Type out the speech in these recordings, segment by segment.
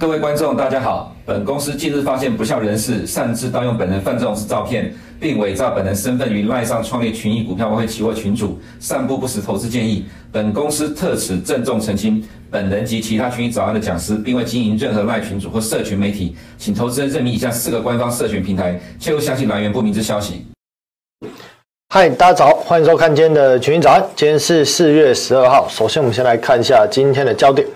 各位观众，大家好。本公司近日发现不肖人士擅自盗用本人范仲式照片，并伪造本人身份于赖上创立群益股票外汇期货群组，散布不实投资建议。本公司特此郑重澄清，本人及其他群益早安的讲师，并未经营任何赖群组或社群媒体，请投资人认明以下四个官方社群平台，切勿相信来源不明之消息。嗨，大家早，欢迎收看今天的群益早安。今天是四月十二号，首先我们先来看一下今天的焦点。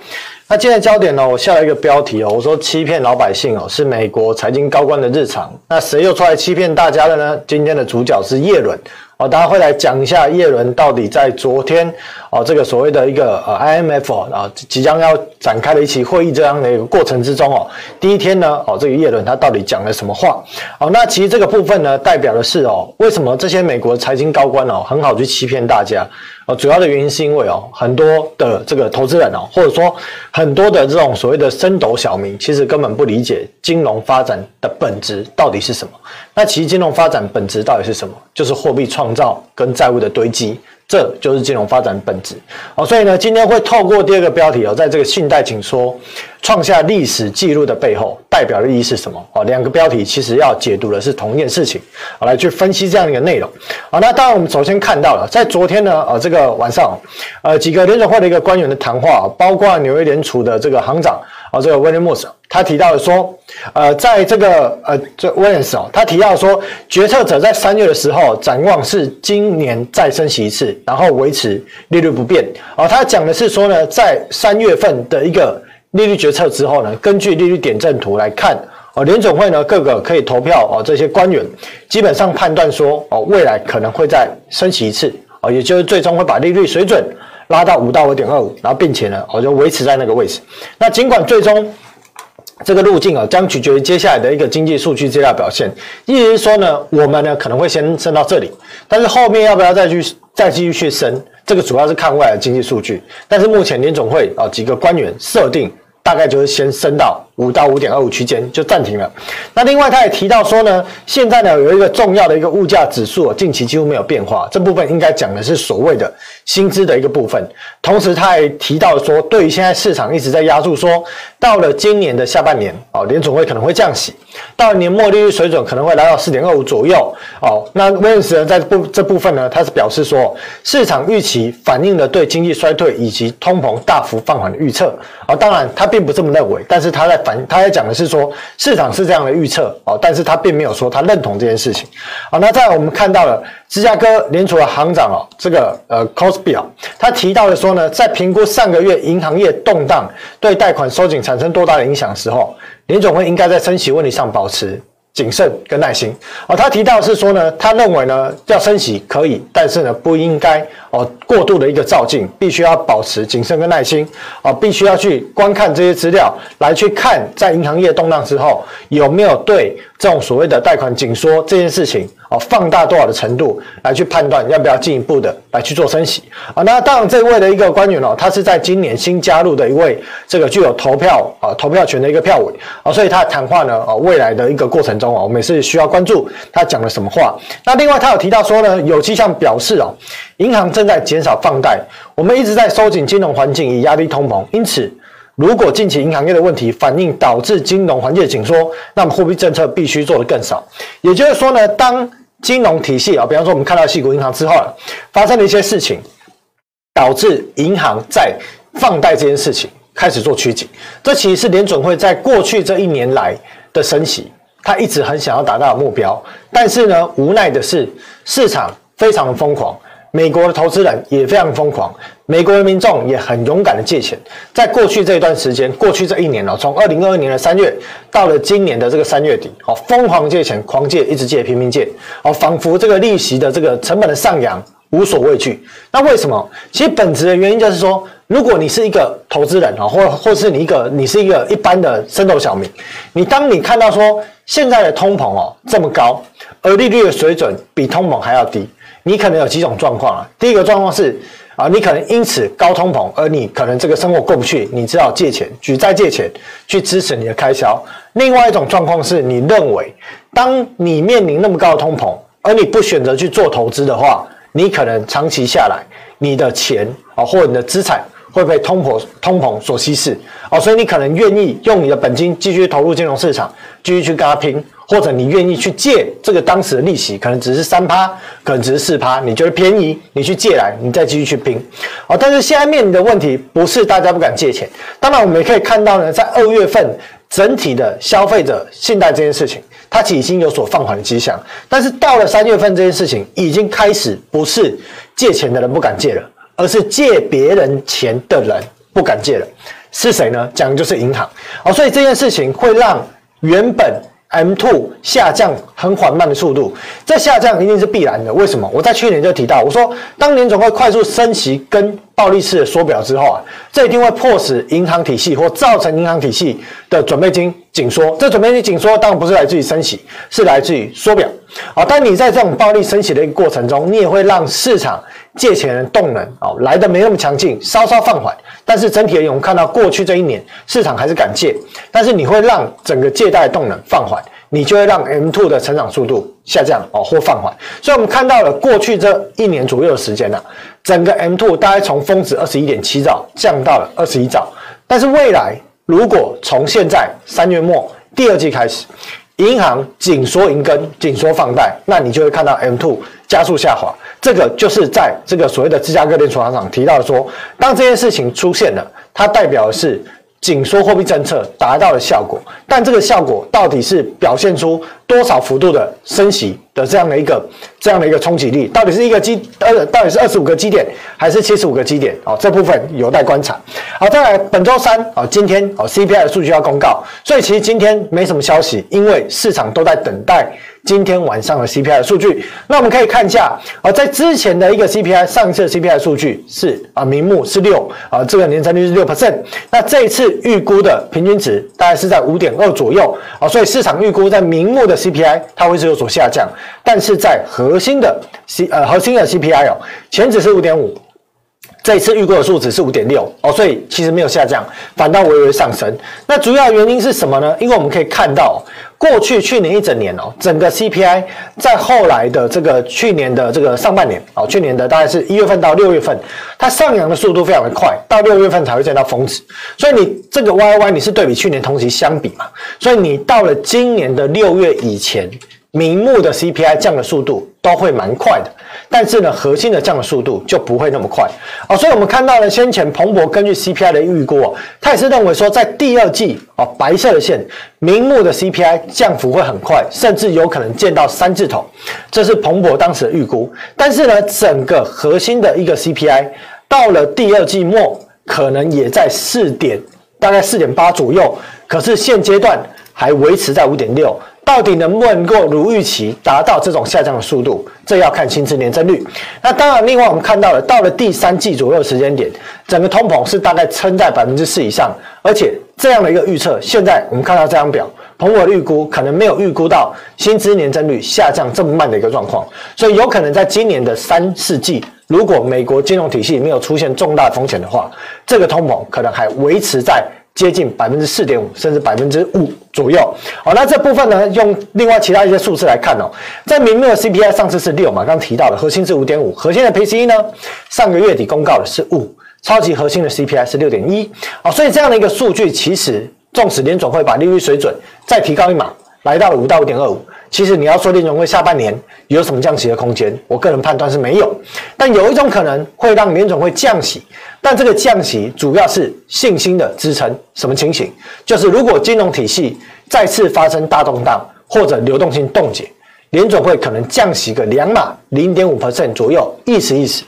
那今天的焦点呢？我下了一个标题哦，我说欺骗老百姓哦，是美国财经高官的日常。那谁又出来欺骗大家了呢？今天的主角是叶伦。哦，大家会来讲一下叶伦到底在昨天哦，这个所谓的一个呃 IMF 啊，即将要展开的一期会议这样的一个过程之中哦，第一天呢哦，这个叶伦他到底讲了什么话？哦，那其实这个部分呢，代表的是哦，为什么这些美国财经高官哦，很好去欺骗大家？呃，主要的原因是因为哦，很多的这个投资人哦，或者说很多的这种所谓的升斗小民，其实根本不理解金融发展的本质到底是什么。那其实金融发展本质到底是什么？就是货币创造跟债务的堆积，这就是金融发展本质。哦，所以呢，今天会透过第二个标题哦，在这个信贷紧缩创下历史记录的背后，代表的意义是什么？哦，两个标题其实要解读的是同一件事情，好，来去分析这样一个内容。好，那当然我们首先看到了，在昨天呢，呃，这个晚上，呃，几个联准会的一个官员的谈话，包括纽约联储的这个行长。啊，这个威廉莫斯他提到说，呃，在这个呃，这威廉斯哦，他提到说，决策者在三月的时候展望是今年再升息一次，然后维持利率不变。哦，他讲的是说呢，在三月份的一个利率决策之后呢，根据利率点阵图来看，哦，联总会呢各个可以投票哦，这些官员基本上判断说，哦，未来可能会再升息一次，哦，也就是最终会把利率水准。拉到五到五点二五，然后并且呢，我就维持在那个位置。那尽管最终这个路径啊，将取决于接下来的一个经济数据资料表现。意思是说呢，我们呢可能会先升到这里，但是后面要不要再去再继续去升，这个主要是看未来的经济数据。但是目前联总会啊几个官员设定，大概就是先升到。五到五点二五区间就暂停了。那另外他也提到说呢，现在呢有一个重要的一个物价指数，近期几乎没有变化。这部分应该讲的是所谓的薪资的一个部分。同时他还提到说，对于现在市场一直在压注说，到了今年的下半年哦，联总会可能会降息，到了年末利率水准可能会来到四点二五左右哦。那威廉斯呢在部这部分呢，他是表示说，市场预期反映了对经济衰退以及通膨大幅放缓的预测啊。当然他并不这么认为，但是他在反。他也讲的是说，市场是这样的预测哦，但是他并没有说他认同这件事情。好，那再来我们看到了芝加哥联储的行长哦，这个呃 Cosby 啊，他提到的说呢，在评估上个月银行业动荡对贷款收紧产生多大的影响的时候，联总会应该在升息问题上保持。谨慎跟耐心哦，他提到是说呢，他认为呢要升息可以，但是呢不应该哦过度的一个照镜，必须要保持谨慎跟耐心哦，必须要去观看这些资料，来去看在银行业动荡之后有没有对这种所谓的贷款紧缩这件事情。哦，放大多少的程度来去判断要不要进一步的来去做升息啊？那当然，这位的一个官员哦，他是在今年新加入的一位这个具有投票啊投票权的一个票委啊，所以他谈话呢，啊，未来的一个过程中啊，我们也是需要关注他讲了什么话。那另外，他有提到说呢，有迹象表示哦，银行这正在减少放贷，我们一直在收紧金融环境以压低通膨，因此。如果近期银行业的问题反应导致金融环境的紧缩，那么货币政策必须做得更少。也就是说呢，当金融体系啊，比方说我们看到矽谷银行之后发生了一些事情，导致银行在放贷这件事情开始做趋紧。这其实是联准会在过去这一年来的升息，他一直很想要达到的目标。但是呢，无奈的是市场非常的疯狂。美国的投资人也非常疯狂，美国的民众也很勇敢的借钱。在过去这一段时间，过去这一年哦，从二零二二年的三月到了今年的这个三月底，哦，疯狂借钱，狂借，一直借，拼命借，哦，仿佛这个利息的这个成本的上扬无所畏惧。那为什么？其实本质的原因就是说，如果你是一个投资人啊，或或是你一个你是一个一般的升斗小民，你当你看到说现在的通膨哦这么高，而利率的水准比通膨还要低。你可能有几种状况啊？第一个状况是啊，你可能因此高通膨，而你可能这个生活过不去，你只好借钱举债借钱去支持你的开销。另外一种状况是你认为，当你面临那么高的通膨，而你不选择去做投资的话，你可能长期下来，你的钱啊或者你的资产会被通膨通膨所稀释哦，所以你可能愿意用你的本金继续投入金融市场，继续去跟他拼，或者你愿意去借这个当时的利息，可能只是三趴，可能只是四趴，你觉得便宜，你去借来，你再继续去拼哦。但是现在面临的问题不是大家不敢借钱，当然我们也可以看到呢，在二月份整体的消费者信贷这件事情，它其实已经有所放缓的迹象，但是到了三月份这件事情已经开始不是借钱的人不敢借了。而是借别人钱的人不敢借了，是谁呢？讲的就是银行哦，所以这件事情会让原本 M2 下降很缓慢的速度，这下降一定是必然的。为什么？我在去年就提到，我说当年总会快速升息跟暴力式的缩表之后啊，这一定会迫使银行体系或造成银行体系的准备金紧缩。这准备金紧缩当然不是来自于升息，是来自于缩表啊。但你在这种暴力升息的一个过程中，你也会让市场。借钱人动能哦来的没那么强劲，稍稍放缓，但是整体而言，我们看到过去这一年市场还是敢借，但是你会让整个借贷动能放缓，你就会让 M2 的成长速度下降哦或放缓。所以我们看到了过去这一年左右的时间呢、啊，整个 M2 大概从峰值二十一点七兆降到了二十一兆，但是未来如果从现在三月末第二季开始，银行紧缩银根、紧缩放贷，那你就会看到 M two 加速下滑。这个就是在这个所谓的芝加哥联储行长提到的说，当这件事情出现了，它代表的是。紧缩货币政策达到了效果，但这个效果到底是表现出多少幅度的升息的这样的一个这样的一个冲击力？到底是一个基呃，到底是二十五个基点还是七十五个基点？哦，这部分有待观察。好，再来本周三哦，今天哦 CPI 的数据要公告，所以其实今天没什么消息，因为市场都在等待。今天晚上的 CPI 的数据，那我们可以看一下啊，在之前的一个 CPI，上一次 CPI 数据是啊，名目是六啊，这个年增率是六 percent。那这一次预估的平均值大概是在五点二左右啊，所以市场预估在名目的 CPI 它会是有所下降，但是在核心的 C 呃核心的 CPI 哦，前值是五点五。这一次预估的数值是五点六哦，所以其实没有下降，反倒微微上升。那主要原因是什么呢？因为我们可以看到，过去去年一整年哦，整个 CPI 在后来的这个去年的这个上半年哦，去年的大概是一月份到六月份，它上扬的速度非常的快，到六月份才会见到峰值。所以你这个 YY 你是对比去年同期相比嘛？所以你到了今年的六月以前。明目的 CPI 降的速度都会蛮快的，但是呢，核心的降的速度就不会那么快哦。所以我们看到了先前彭博根据 CPI 的预估哦，他也是认为说在第二季哦，白色的线名目的 CPI 降幅会很快，甚至有可能见到三字头，这是彭博当时的预估。但是呢，整个核心的一个 CPI 到了第二季末，可能也在四点，大概四点八左右，可是现阶段还维持在五点六。到底能不能够如预期达到这种下降的速度？这要看薪资年增率。那当然，另外我们看到了，到了第三季左右时间点，整个通膨是大概撑在百分之四以上，而且这样的一个预测，现在我们看到这张表，彭博预估可能没有预估到薪资年增率下降这么慢的一个状况，所以有可能在今年的三四季，如果美国金融体系没有出现重大风险的话，这个通膨可能还维持在。接近百分之四点五，甚至百分之五左右。好，那这部分呢，用另外其他一些数字来看哦，在明目的 CPI 上次是六嘛，刚提到的核心是五点五，核心的 PCE 呢，上个月底公告的是五，超级核心的 CPI 是六点一。哦，所以这样的一个数据，其实纵使联总会把利率水准再提高一码，来到了五到五点二五。其实你要说联总会下半年有什么降息的空间，我个人判断是没有。但有一种可能会让联总会降息，但这个降息主要是信心的支撑。什么情形？就是如果金融体系再次发生大动荡或者流动性冻结，联总会可能降息个两码零点五 percent 左右，意思意思。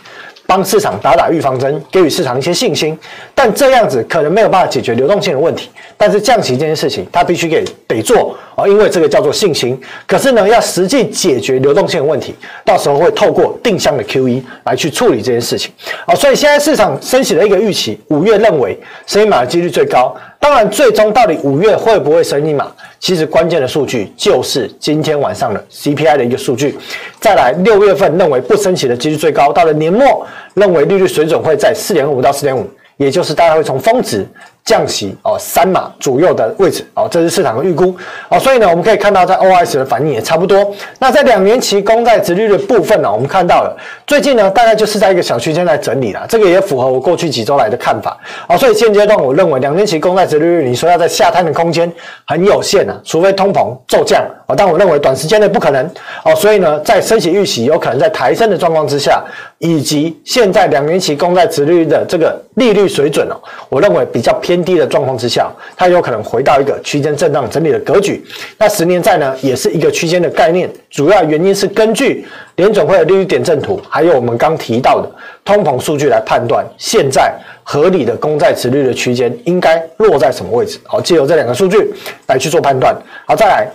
帮市场打打预防针，给予市场一些信心，但这样子可能没有办法解决流动性的问题。但是降息这件事情，它必须给得做啊，因为这个叫做信心。可是呢，要实际解决流动性的问题，到时候会透过定向的 QE 来去处理这件事情啊。所以现在市场升息的一个预期，五月认为升一码的几率最高。当然，最终到底五月会不会升一码？其实关键的数据就是今天晚上的 CPI 的一个数据。再来，六月份认为不升息的几率最高。到了年末，认为利率水准会在四点五到四点五，也就是大家会从峰值降息哦三码左右的位置哦，这是市场的预估哦，所以呢，我们可以看到在 OS 的反应也差不多。那在两年期公债殖率的部分呢，我们看到了最近呢，大概就是在一个小区间在整理了，这个也符合我过去几周来的看法哦。所以现阶段我认为两年期公债殖率，你说要在下探的空间很有限啊，除非通膨骤降哦，但我认为短时间内不可能哦。所以呢，在升息预期有可能在抬升的状况之下，以及现在两年期公债殖率的这个利率水准哦，我认为比较偏。偏低的状况之下，它有可能回到一个区间震荡整理的格局。那十年债呢，也是一个区间的概念。主要原因是根据联准会的利率点阵图，还有我们刚提到的通膨数据来判断，现在合理的公债殖率的区间应该落在什么位置。好，借由这两个数据来去做判断。好，再来。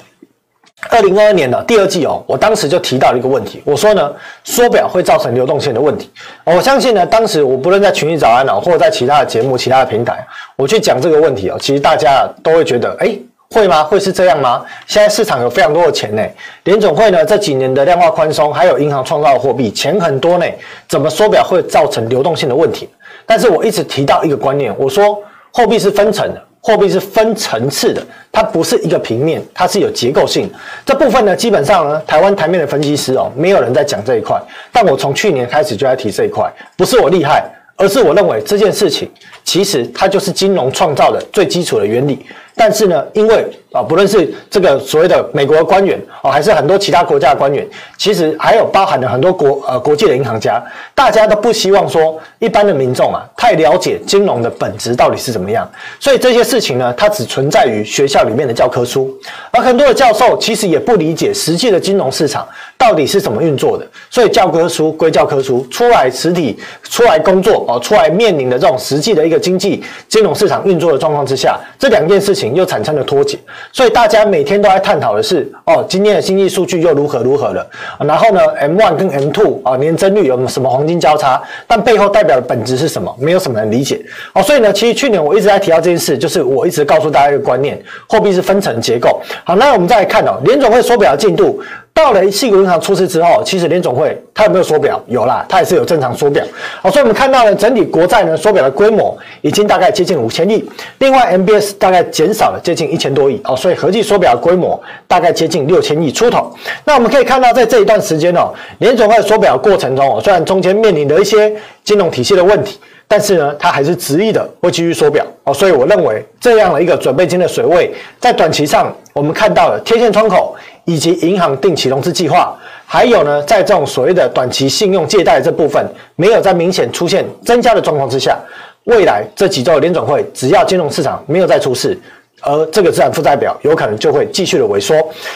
二零二二年的第二季哦，我当时就提到了一个问题，我说呢，缩表会造成流动性的问题。我相信呢，当时我不论在群益早安哦，或者在其他的节目、其他的平台，我去讲这个问题哦，其实大家都会觉得，哎，会吗？会是这样吗？现在市场有非常多的钱呢，联总会呢这几年的量化宽松，还有银行创造的货币，钱很多呢，怎么缩表会造成流动性的问题？但是我一直提到一个观念，我说货币是分层的。货币是分层次的，它不是一个平面，它是有结构性。这部分呢，基本上呢，台湾台面的分析师哦，没有人在讲这一块。但我从去年开始就在提这一块，不是我厉害，而是我认为这件事情其实它就是金融创造的最基础的原理。但是呢，因为啊，不论是这个所谓的美国的官员哦，还是很多其他国家的官员，其实还有包含了很多国呃国际的银行家，大家都不希望说一般的民众啊太了解金融的本质到底是怎么样。所以这些事情呢，它只存在于学校里面的教科书，而很多的教授其实也不理解实际的金融市场到底是怎么运作的。所以教科书归教科书，出来实体出来工作哦，出来面临的这种实际的一个经济金融市场运作的状况之下，这两件事情。情又产生了脱节，所以大家每天都在探讨的是哦，今天的经济数据又如何如何了？然后呢，M one 跟 M two 啊，年增率有什么黄金交叉？但背后代表的本质是什么？没有什么人理解哦。所以呢，其实去年我一直在提到这件事，就是我一直告诉大家一个观念：货币是分层结构。好，那我们再来看哦，联总会缩表的进度。到了矽谷银行出事之后，其实联总会它有没有缩表？有啦，它也是有正常缩表。好，所以我们看到了整体国债呢缩表的规模已经大概接近五千亿，另外 MBS 大概减少了接近一千多亿哦，所以合计缩表的规模大概接近六千亿出头。那我们可以看到，在这一段时间哦，联总会缩表的过程中哦，虽然中间面临了一些金融体系的问题，但是呢，它还是执意的会继续缩表哦，所以我认为这样的一个准备金的水位，在短期上我们看到了贴现窗口。以及银行定期融资计划，还有呢，在这种所谓的短期信用借贷这部分没有在明显出现增加的状况之下，未来这几周的联转会只要金融市场没有再出事。而这个资产负债表有可能就会继续的萎缩，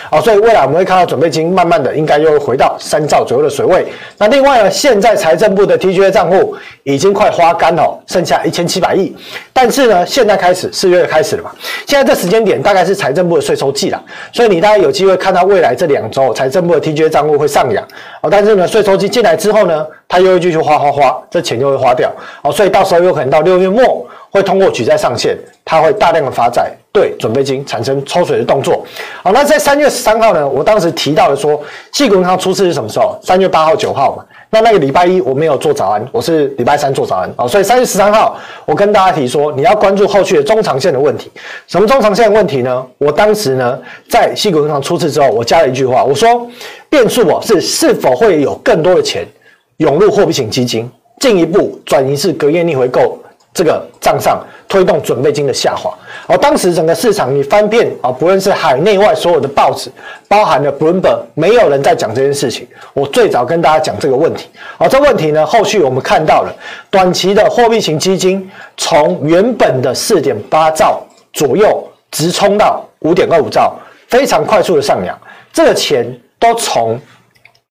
啊，所以未来我们会看到准备金慢慢的应该又会回到三兆左右的水位。那另外呢，现在财政部的 TGA 账户已经快花干了，剩下一千七百亿。但是呢，现在开始四月开始了嘛，现在这时间点大概是财政部的税收季了，所以你大概有机会看到未来这两周财政部的 TGA 账户会上扬。哦，但是呢，税收季进来之后呢，它又会继续花花花，这钱就会花掉。哦，所以到时候有可能到六月末。会通过举债上限，它会大量的发债，对准备金产生抽水的动作。好，那在三月十三号呢，我当时提到了说，矽谷银行出事是什么时候？三月八号、九号嘛。那那个礼拜一我没有做早安，我是礼拜三做早安啊。所以三月十三号，我跟大家提说，你要关注后续的中长线的问题。什么中长线的问题呢？我当时呢，在矽谷银行出事之后，我加了一句话，我说，变数哦是是否会有更多的钱涌入货币型基金，进一步转移至隔夜逆回购。这个账上推动准备金的下滑，而当时整个市场你翻遍啊，不论是海内外所有的报纸，包含了 Bloomberg，没有人在讲这件事情。我最早跟大家讲这个问题，而这问题呢，后续我们看到了短期的货币型基金从原本的四点八兆左右直冲到五点二五兆，非常快速的上扬，这个钱都从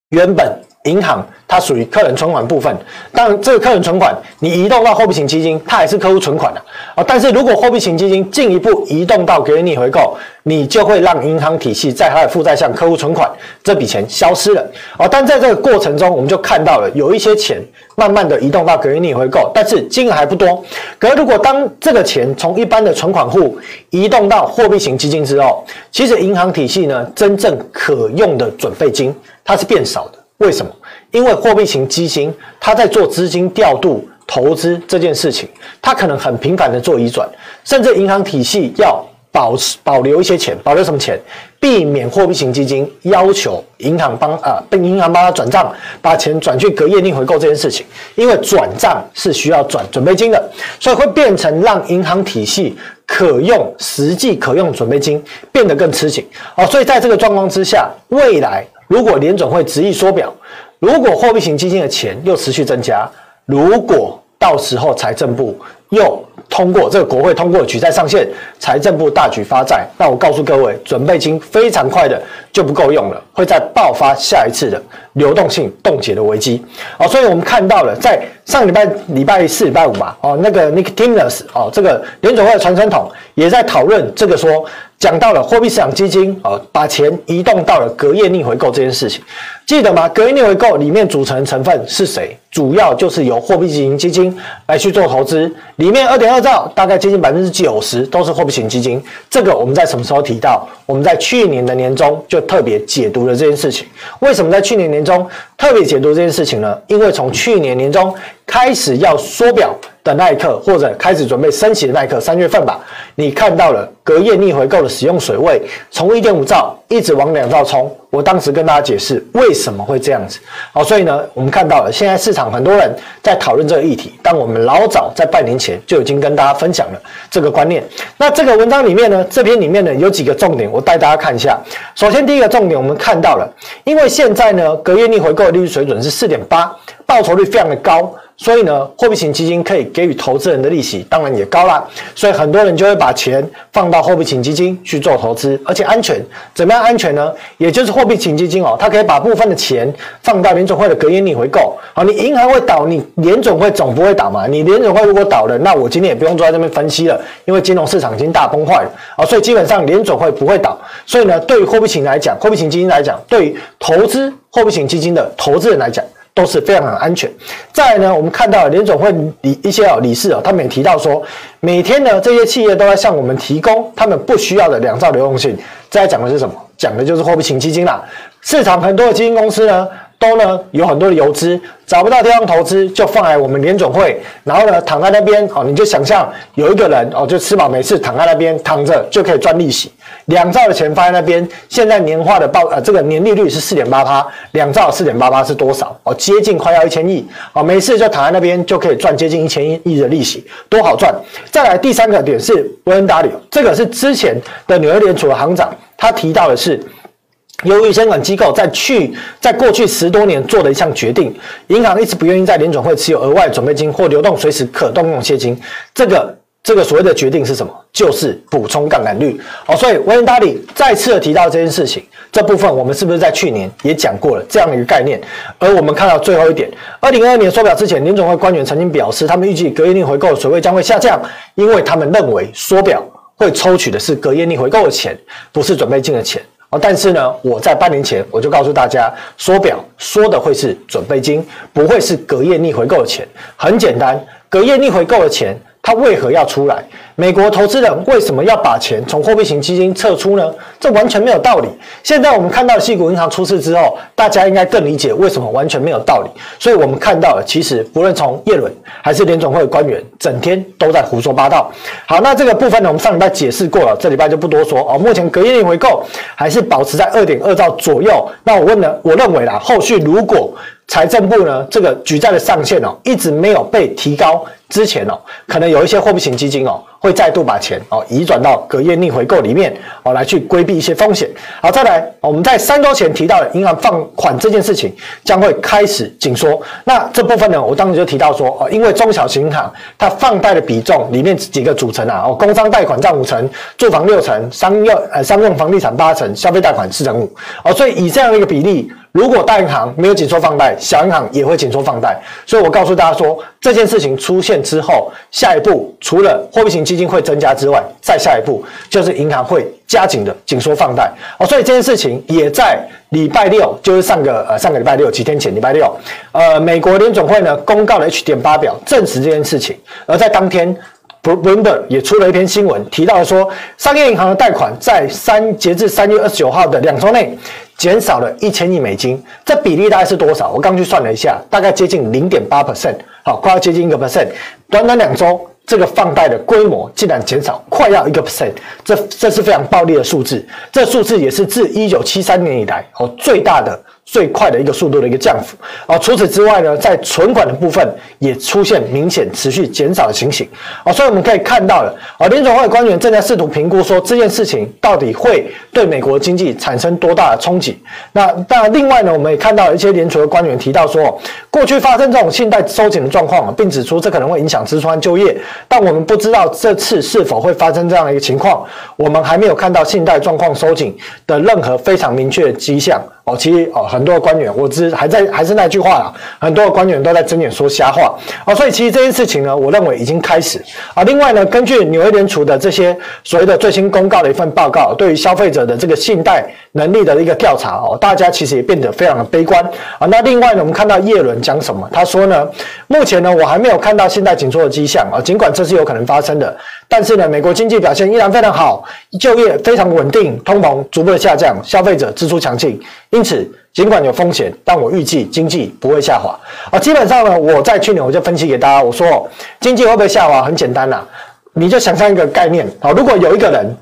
原本银行。它属于客人存款部分，当然这个客人存款你移动到货币型基金，它还是客户存款的啊。但是如果货币型基金进一步移动到隔夜回购，你就会让银行体系在它的负债项客户存款这笔钱消失了啊。但在这个过程中，我们就看到了有一些钱慢慢的移动到隔夜回购，但是金额还不多。可如果当这个钱从一般的存款户移动到货币型基金之后，其实银行体系呢真正可用的准备金它是变少的。为什么？因为货币型基金，它在做资金调度投资这件事情，它可能很频繁的做移转，甚至银行体系要保持保留一些钱，保留什么钱？避免货币型基金要求银行帮啊，被银行帮他转账，把钱转去隔夜逆回购这件事情，因为转账是需要转准备金的，所以会变成让银行体系可用实际可用准备金变得更吃紧哦。所以在这个状况之下，未来如果联总会执意缩表，如果货币型基金的钱又持续增加，如果到时候财政部又通过这个国会通过举债上限，财政部大举发债，那我告诉各位，准备金非常快的就不够用了，会再爆发下一次的流动性冻结的危机。好，所以我们看到了，在上礼拜礼拜四、礼拜五吧，哦，那个 Nick Timiraos 哦，这个联准会的传声筒也在讨论这个说。讲到了货币市场基金哦，把钱移动到了隔夜逆回购这件事情，记得吗？隔夜逆回购里面组成成分是谁？主要就是由货币型基金来去做投资，里面二点二兆，大概接近百分之九十都是货币型基金。这个我们在什么时候提到？我们在去年的年中就特别解读了这件事情。为什么在去年年中特别解读这件事情呢？因为从去年年中开始要缩表。的那一刻，或者开始准备升息的那一刻，三月份吧，你看到了隔夜逆回购的使用水位从一点五兆一直往两兆冲。我当时跟大家解释为什么会这样子。好，所以呢，我们看到了现在市场很多人在讨论这个议题，但我们老早在半年前就已经跟大家分享了这个观念。那这个文章里面呢，这篇里面呢有几个重点，我带大家看一下。首先第一个重点，我们看到了，因为现在呢隔夜逆回购的利率水准是四点八，报酬率非常的高。所以呢，货币型基金可以给予投资人的利息当然也高啦，所以很多人就会把钱放到货币型基金去做投资，而且安全。怎么样安全呢？也就是货币型基金哦，它可以把部分的钱放到联总会的隔夜逆回购。好，你银行会倒，你联总会总不会倒嘛？你联总会如果倒了，那我今天也不用坐在这边分析了，因为金融市场已经大崩坏了啊，所以基本上联总会不会倒。所以呢，对于货币型来讲，货币型基金来讲，对于投资货币型基金的投资人来讲。都是非常很安全。再呢，我们看到联总会理一些理事啊，他们也提到说，每天呢这些企业都在向我们提供他们不需要的两兆流动性。再讲的是什么？讲的就是货币型基金啦。市场很多的基金公司呢。都呢有很多的游资，找不到地方投资，就放在我们联准会，然后呢躺在那边哦，你就想象有一个人哦，就吃饱没事躺在那边躺着就可以赚利息，两兆的钱放在那边，现在年化的报呃这个年利率是四点八八，两兆四点八八是多少哦？接近快要一千亿哦，没事就躺在那边就可以赚接近一千亿的利息，多好赚！再来第三个点是 WNW，这个是之前的纽约联储的行长，他提到的是。由于监管机构在去在过去十多年做的一项决定，银行一直不愿意在联准会持有额外准备金或流动随时可动用现金。这个这个所谓的决定是什么？就是补充杠杆率。哦，所以威廉·达利再次的提到这件事情，这部分我们是不是在去年也讲过了这样的一个概念？而我们看到最后一点，二零二二年缩表之前，联准会官员曾经表示，他们预计隔夜逆回购的水位将会下降，因为他们认为缩表会抽取的是隔夜逆回购的钱，不是准备金的钱。但是呢，我在半年前我就告诉大家，缩表缩的会是准备金，不会是隔夜逆回购的钱。很简单，隔夜逆回购的钱，它为何要出来？美国投资人为什么要把钱从货币型基金撤出呢？这完全没有道理。现在我们看到矽谷银行出事之后，大家应该更理解为什么完全没有道理。所以我们看到了，其实不论从叶伦还是联总会官员，整天都在胡说八道。好，那这个部分呢，我们上礼拜解释过了，这礼拜就不多说哦。目前隔夜逆回购还是保持在二点二兆左右。那我问呢，我认为啦，后续如果财政部呢这个举债的上限哦一直没有被提高之前哦，可能有一些货币型基金哦。会再度把钱哦移转到隔夜逆回购里面哦，来去规避一些风险。好，再来，我们在三周前提到的银行放款这件事情将会开始紧缩。那这部分呢，我当时就提到说哦，因为中小型银行它放贷的比重里面几个组成啊哦，工商贷款占五成，住房六成，商用呃商用房地产八成，消费贷款四成五哦，所以以这样的一个比例。如果大银行没有紧缩放贷，小银行也会紧缩放贷。所以我告诉大家说，这件事情出现之后，下一步除了货币型基金会增加之外，再下一步就是银行会加紧的紧缩放贷。哦，所以这件事情也在礼拜六，就是上个呃上个礼拜六几天前礼拜六，呃，美国联总会呢公告了 H 点八表，证实这件事情。而在当天。Bloomberg 也出了一篇新闻，提到说，商业银行的贷款在三截至三月二十九号的两周内，减少了一千亿美金，这比例大概是多少？我刚去算了一下，大概接近零点八 percent，好，快要接近一个 percent。短短两周，这个放贷的规模竟然减少快要一个 percent，这这是非常暴力的数字，这数字也是自一九七三年以来哦最大的。最快的一个速度的一个降幅啊！除此之外呢，在存款的部分也出现明显持续减少的情形啊！所以我们可以看到了啊，联准会官员正在试图评估说这件事情到底会对美国经济产生多大的冲击。那当然，另外呢，我们也看到一些联储的官员提到说，过去发生这种信贷收紧的状况，并指出这可能会影响支出和就业，但我们不知道这次是否会发生这样的一个情况。我们还没有看到信贷状况收紧的任何非常明确的迹象。哦，其实哦，很多的官员，我只还在还是那句话啦，很多的官员都在睁眼说瞎话啊，所以其实这件事情呢，我认为已经开始啊。另外呢，根据纽约联储的这些所谓的最新公告的一份报告，对于消费者的这个信贷能力的一个调查哦，大家其实也变得非常的悲观啊。那另外呢，我们看到叶伦讲什么？他说呢，目前呢，我还没有看到信贷紧缩的迹象啊，尽管这是有可能发生的，但是呢，美国经济表现依然非常好，就业非常稳定，通膨逐步的下降，消费者支出强劲。因此，尽管有风险，但我预计经济不会下滑啊。基本上呢，我在去年我就分析给大家，我说经济会不会下滑？很简单呐，你就想象一个概念啊，如果有一个人，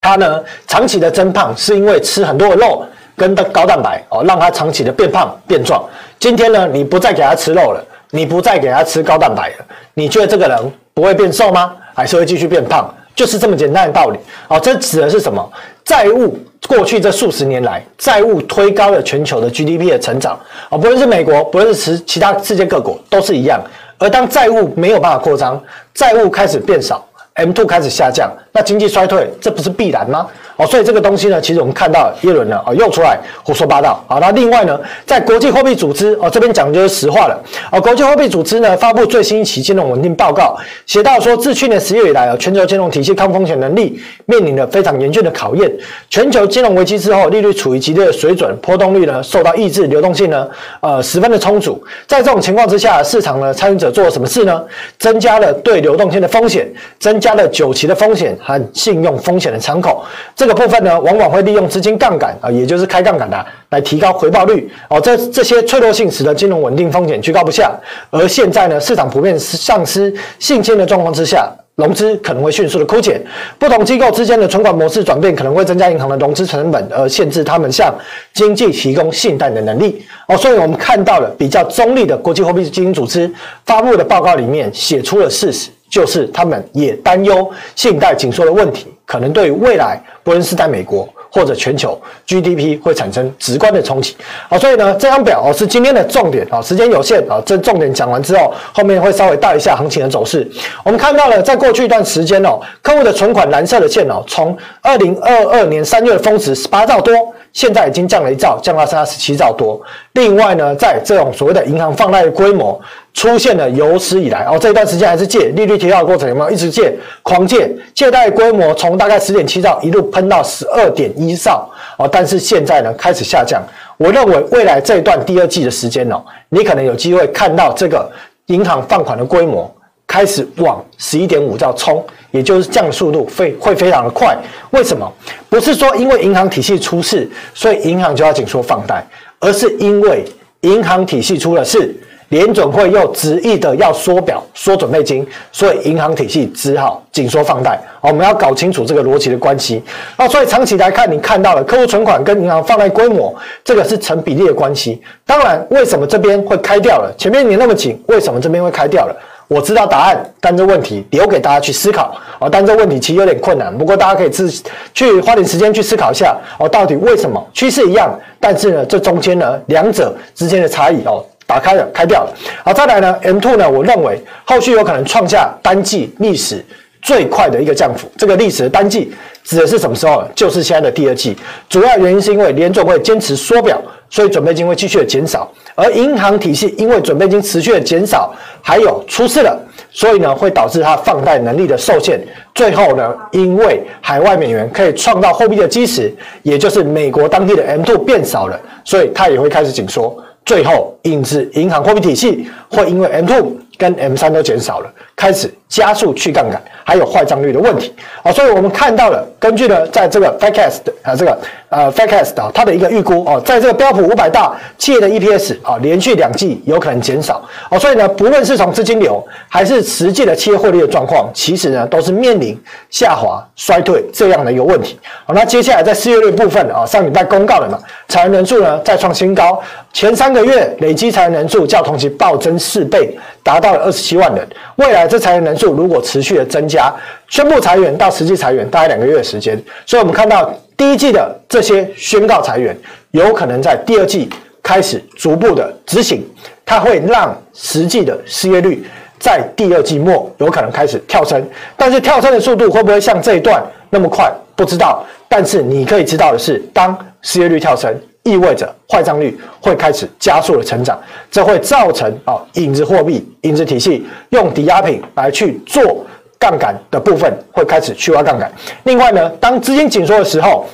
他呢长期的增胖是因为吃很多的肉跟高蛋白哦，让他长期的变胖变壮。今天呢，你不再给他吃肉了，你不再给他吃高蛋白了，你觉得这个人不会变瘦吗？还是会继续变胖？就是这么简单的道理啊。这指的是什么？债务。过去这数十年来，债务推高了全球的 GDP 的成长啊，不论是美国，不论是其他世界各国，都是一样。而当债务没有办法扩张，债务开始变少 M two 开始下降，那经济衰退，这不是必然吗？哦，所以这个东西呢，其实我们看到耶伦呢，哦，又出来胡说八道。好，那另外呢，在国际货币组织哦这边讲的就是实话了。哦，国际货币组织呢发布最新一期金融稳定报告，写到说，自去年十月以来啊，全球金融体系抗风险能力面临了非常严峻的考验。全球金融危机之后，利率处于激烈的水准，波动率呢受到抑制，流动性呢呃十分的充足。在这种情况之下，市场呢参与者做了什么事呢？增加了对流动性的风险，增加加了久期的风险和信用风险的敞口。这这个部分呢，往往会利用资金杠杆啊，也就是开杠杆的，来提高回报率哦。这这些脆弱性使得金融稳定风险居高不下。而现在呢，市场普遍丧失信心的状况之下，融资可能会迅速的枯竭。不同机构之间的存款模式转变，可能会增加银行的融资成本，而限制他们向经济提供信贷的能力哦。所以我们看到了比较中立的国际货币基金组织发布的报告里面写出了事实，就是他们也担忧信贷紧缩的问题。可能对于未来，不论是在美国或者全球 GDP 会产生直观的冲击。好，所以呢，这张表哦是今天的重点啊，时间有限啊，这重点讲完之后，后面会稍微带一下行情的走势。我们看到了，在过去一段时间哦，客户的存款蓝色的线哦，从二零二二年三月峰值十八兆多。现在已经降了一兆，降到三十七兆多。另外呢，在这种所谓的银行放贷的规模出现了有史以来哦，这一段时间还是借利率提高的过程，有没有一直借狂借？借贷规模从大概十点七兆一路喷到十二点一兆哦，但是现在呢开始下降。我认为未来这一段第二季的时间哦，你可能有机会看到这个银行放款的规模开始往十一点五兆冲。也就是降速度会会非常的快，为什么？不是说因为银行体系出事，所以银行就要紧缩放贷，而是因为银行体系出了事，联准会又执意的要缩表缩准备金，所以银行体系只好紧缩放贷。我们要搞清楚这个逻辑的关系。那所以长期来看，你看到了客户存款跟银行放贷规模，这个是成比例的关系。当然，为什么这边会开掉了？前面你那么紧，为什么这边会开掉了？我知道答案，但这问题留给大家去思考哦。但这问题其实有点困难，不过大家可以自去花点时间去思考一下哦。到底为什么趋势一样，但是呢，这中间呢，两者之间的差异哦，打开了，开掉了。好，再来呢，M two 呢，我认为后续有可能创下单季历史最快的一个降幅。这个历史的单季指的是什么时候？就是现在的第二季。主要原因是因为联总会坚持缩表。所以准备金会继续的减少，而银行体系因为准备金持续的减少，还有出事了，所以呢会导致它放贷能力的受限。最后呢，因为海外美元可以创造货币的基石，也就是美国当地的 M2 变少了，所以它也会开始紧缩。最后引致银行货币体系会因为 M2 跟 M 三都减少了，开始加速去杠杆，还有坏账率的问题。啊，所以我们看到了，根据呢，在这个 Factset 啊，这个呃 Factset 啊，它的一个预估哦，在这个标普五百大企业的 EPS 啊，连续两季有可能减少。哦，所以呢，不论是从资金流还是实际的企业获利的状况，其实呢，都是面临下滑衰退这样的一个问题。好，那接下来在失业率部分啊，上礼拜公告了嘛，裁员人数呢再创新高，前三个月累计裁员人数较同期暴增四倍，达到了二十七万人。未来这裁员人数如果持续的增加，宣布裁员到实际裁员大概两个月的时间，所以我们看到第一季的这些宣告裁员，有可能在第二季开始逐步的执行，它会让实际的失业率在第二季末有可能开始跳升，但是跳升的速度会不会像这一段那么快，不知道。但是你可以知道的是，当失业率跳升，意味着坏账率会开始加速的成长，这会造成啊影子货币、影子体系用抵押品来去做杠杆的部分会开始去挖杠杆。另外呢，当资金紧缩的时候，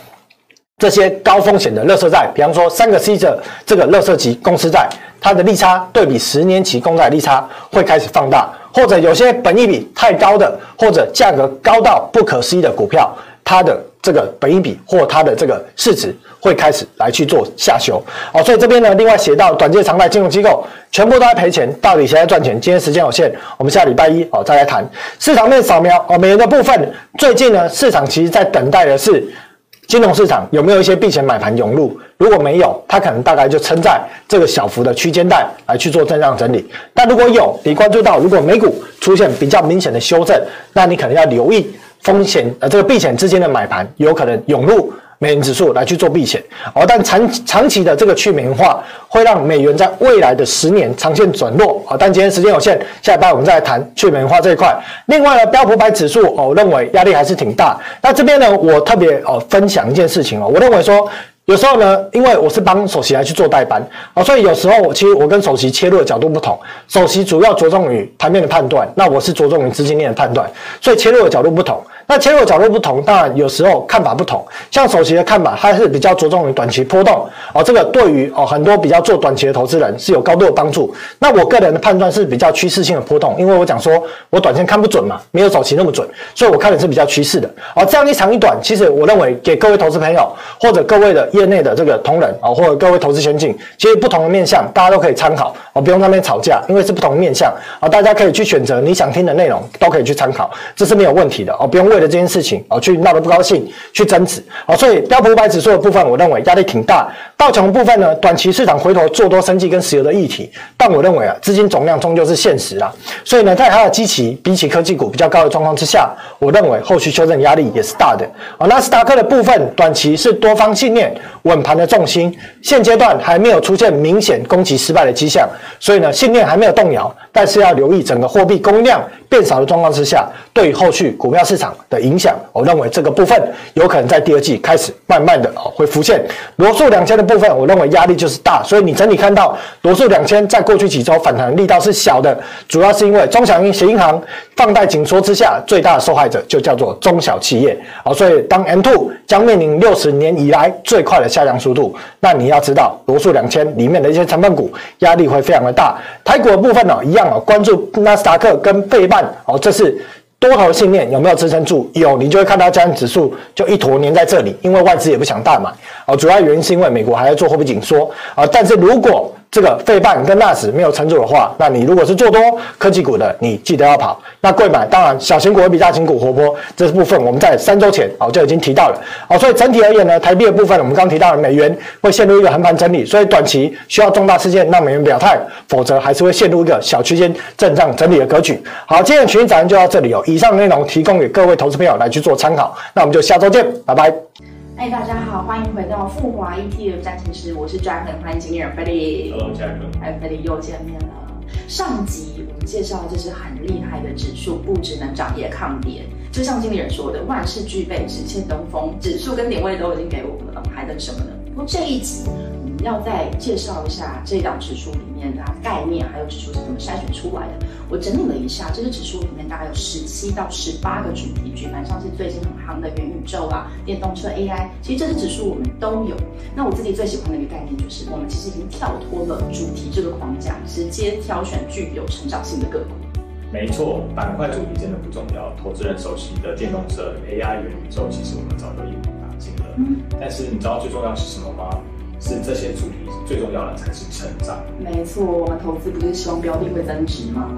这些高风险的垃圾债，比方说三个 C 的这个垃圾级公司债，它的利差对比十年期公债利差会开始放大，或者有些本益比太高的，或者价格高到不可思议的股票，它的。这个本益比或它的这个市值会开始来去做下修哦，所以这边呢，另外写到短期常态金融机构全部都在赔钱，到底谁在赚钱？今天时间有限，我们下礼拜一哦再来谈市场面扫描哦，美元的部分，最近呢市场其实在等待的是金融市场有没有一些避险买盘涌入，如果没有，它可能大概就撑在这个小幅的区间带来去做震荡整理，但如果有，你关注到如果美股出现比较明显的修正，那你可能要留意。风险呃，这个避险之间的买盘有可能涌入美元指数来去做避险哦，但长长期的这个去美元化会让美元在未来的十年长线转弱啊。但今天时间有限，下礼拜我们再来谈去美元化这一块。另外呢，标普百指数哦，我认为压力还是挺大。那这边呢，我特别哦分享一件事情哦，我认为说。有时候呢，因为我是帮首席来去做代班啊，所以有时候我其实我跟首席切入的角度不同。首席主要着重于盘面的判断，那我是着重于资金链的判断，所以切入的角度不同。那切入角度不同，当然有时候看法不同。像首席的看法，它是比较着重于短期波动哦，这个对于哦很多比较做短期的投资人是有高度的帮助。那我个人的判断是比较趋势性的波动，因为我讲说我短线看不准嘛，没有首席那么准，所以我看的是比较趋势的。哦，这样一长一短，其实我认为给各位投资朋友或者各位的。业内的这个同仁啊，或者各位投资先进，其实不同的面向，大家都可以参考啊，不用那边吵架，因为是不同面向啊，大家可以去选择你想听的内容，都可以去参考，这是没有问题的哦，不用为了这件事情啊去闹得不高兴，去争执啊。所以标普五百指数的部分，我认为压力挺大。道琼部分呢，短期市场回头做多生技跟石油的议题，但我认为啊，资金总量终究是现实啦，所以呢，在它的基期比起科技股比较高的状况之下，我认为后续修正压力也是大的啊。纳斯达克的部分，短期是多方信念稳盘的重心，现阶段还没有出现明显攻击失败的迹象，所以呢，信念还没有动摇，但是要留意整个货币供应量变少的状况之下，对于后续股票市场的影响，我认为这个部分有可能在第二季开始慢慢的哦会浮现。罗素两千的部分，我认为压力就是大，所以你整体看到罗素两千在过去几周反弹力道是小的，主要是因为中小型银行放贷紧缩之下，最大的受害者就叫做中小企业啊，所以当 M two 将面临六十年以来最快的下降速度，那你要知道罗素两千里面的一些成分股压力会非常的大。台股的部分呢，一样啊，关注纳斯达克跟费半哦，这是。多头信念有没有支撑住？有，你就会看到加权指数就一坨黏在这里，因为外资也不想大买啊。主要原因是因为美国还在做货币紧缩啊。但是如果这个费半跟纳指没有撑住的话，那你如果是做多科技股的，你记得要跑。那贵买当然小型股会比大型股活泼，这部分我们在三周前哦就已经提到了哦。所以整体而言呢，台币的部分我们刚提到了美元会陷入一个横盘整理，所以短期需要重大事件让美元表态，否则还是会陷入一个小区间震荡整理的格局。好，今天的群益早就到这里哦。以上内容提供给各位投资朋友来去做参考，那我们就下周见，拜拜。嗨，大家好，欢迎回到富华 ETF 战情室，我是 Dragon，欢迎经理人 Freddy。Hello，Dragon。嗨，Freddy 又见面了。上集我们介绍这是很厉害的指数，不只能涨也抗跌。就像经理人说的，万事俱备，只欠东风。指数跟点位都已经给我们了，还等什么呢？不过这一集我要再介绍一下这档指数里面的概念，还有指数是怎么筛选出来的。我整理了一下，这个指数里面大概有十七到十八个主题，举凡像是最近很夯的元宇宙啊、电动车 AI，其实这些指数我们都有。那我自己最喜欢的一个概念就是，我们其实已经跳脱了主题这个框架，直接挑选具有成长性的个股。没错，板块主题真的不重要，投资人熟悉的电动车、AI、元宇宙，其实我们早就一网打尽了。嗯，但是你知道最重要是什么吗？是这些主题最重要的才是成长。没错，我们投资不是希望标的会增值吗？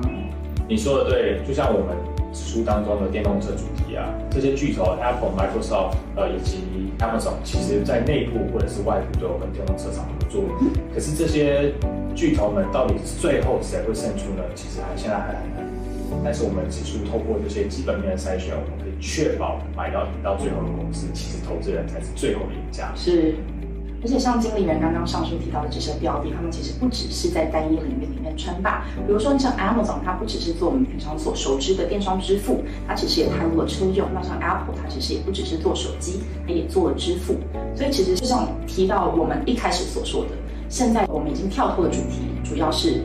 你说的对，就像我们书当中的电动车主题啊，这些巨头 Apple、Microsoft 呃以及 Amazon，其实在内部或者是外部都有跟电动车厂合作。嗯，可是这些巨头们到底最后谁会胜出呢？其实还现在还很难。但是我们指数透过这些基本面的筛选，我们可以确保买到赢到最后的公司，其实投资人才是最后的赢家。是，而且像经理人刚刚上述提到的这些标的，他们其实不只是在单一领域里面称霸。比如说像 Amazon，它不只是做我们平常所熟知的电商支付，它其实也踏入了车用。那像 Apple，它其实也不只是做手机，它也做了支付。所以其实就像提到我们一开始所说的，现在我们已经跳脱了主题，主要是。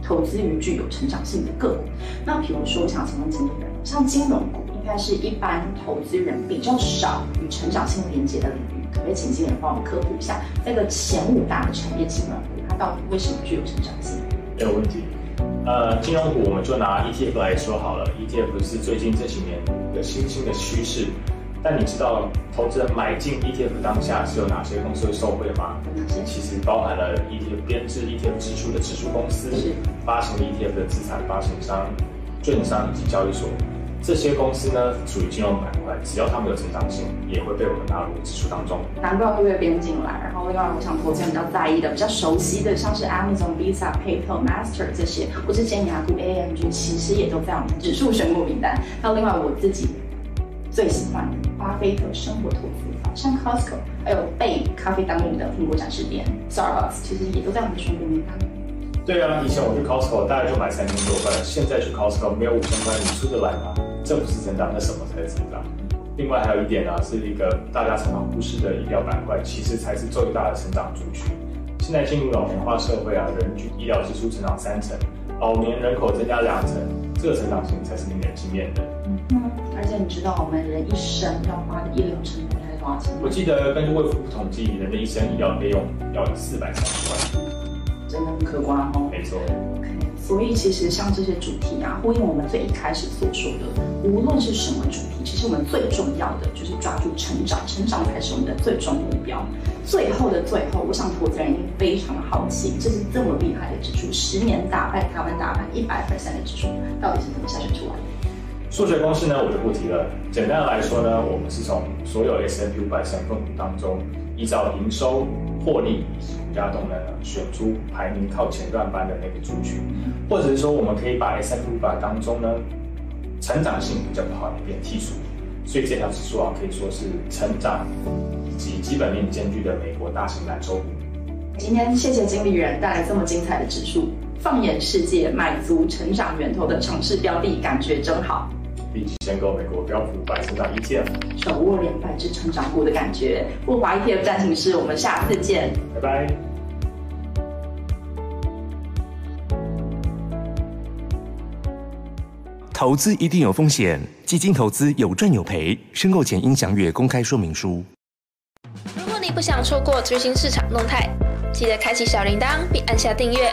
投资于具有成长性的个股，那比如说，我想请问经理人，像金融股，应该是一般投资人比较少与成长性连接的领域，可不可以请经理人帮我们科普一下，这个前五大的产业金融股，它到底为什么具有成长性？没有问题。呃，金融股我们就拿 ETF 来说好了，ETF 是最近这几年的新兴的趋势。但你知道投资人买进 ETF 当下是有哪些公司会受惠吗？其实包含了 ETF 编制 ETF 指数的指数公司，发行 ETF 的资产发行商、券商以及交易所。这些公司呢，属于金融板块，只要他们有成长性，也会被我们纳入指数当中。难怪会被编进来。然后另外，我想投资人比较在意的、比较熟悉的，像是 Amazon、Visa、PayPal、Master 这些，或是尖牙股 AMG，其实也都在我们指数选股名单。还有另外我自己。最喜欢的巴菲特生活投资法，像 Costco，还有被咖啡耽误的苹果展示店，Starbucks，其实也都在我们的选股名单。对啊，以前我去 Costco 大概就买三千多块，现在去 Costco 没有五千块，你出得来吗？这不是成长，那什么才是成长？另外还有一点呢、啊，是一个大家常常忽视的医疗板块，其实才是最大的成长族群。现在进入老年化社会啊，人均医疗支出成长三成，老年人口增加两成，这个成长性才是令人惊艳的。嗯，而且你知道我们人一生要花的医疗成本才多少钱吗？我记得根据卫福部统计，人的一生医疗费用要四百三十万，真的很可观哦。没错。所以其实像这些主题啊，呼应我们最一开始所说的，无论是什么主题，其实我们最重要的就是抓住成长，成长才是我们的最终目标。最后的最后，我想投资人一定非常的好奇，这是这么厉害的指数，十年打败台湾大盘一百%的指数，到底是怎么筛选出来的？数学公式呢，我就不提了。简单的来说呢，我们是从所有 S&P 500成分股当中，依照营收、获利以及股价动能呢，选出排名靠前段班的那个族群，或者是说，我们可以把 S&P 500当中呢，成长性比较不好的一边剔除。所以这条指数啊，可以说是成长以及基本面兼具的美国大型蓝筹股。今天谢谢经理人带来这么精彩的指数，放眼世界，买足成长源头的城市标的，感觉真好。立即申购美国标普五百成长 ETF，手握两百只成长股的感觉。复华 ETF 战情室，我们下次见，拜拜。投资一定有风险，基金投资有赚有赔，申购前应详阅公开说明书。如果你不想错过最新市场动态，记得开启小铃铛并按下订阅。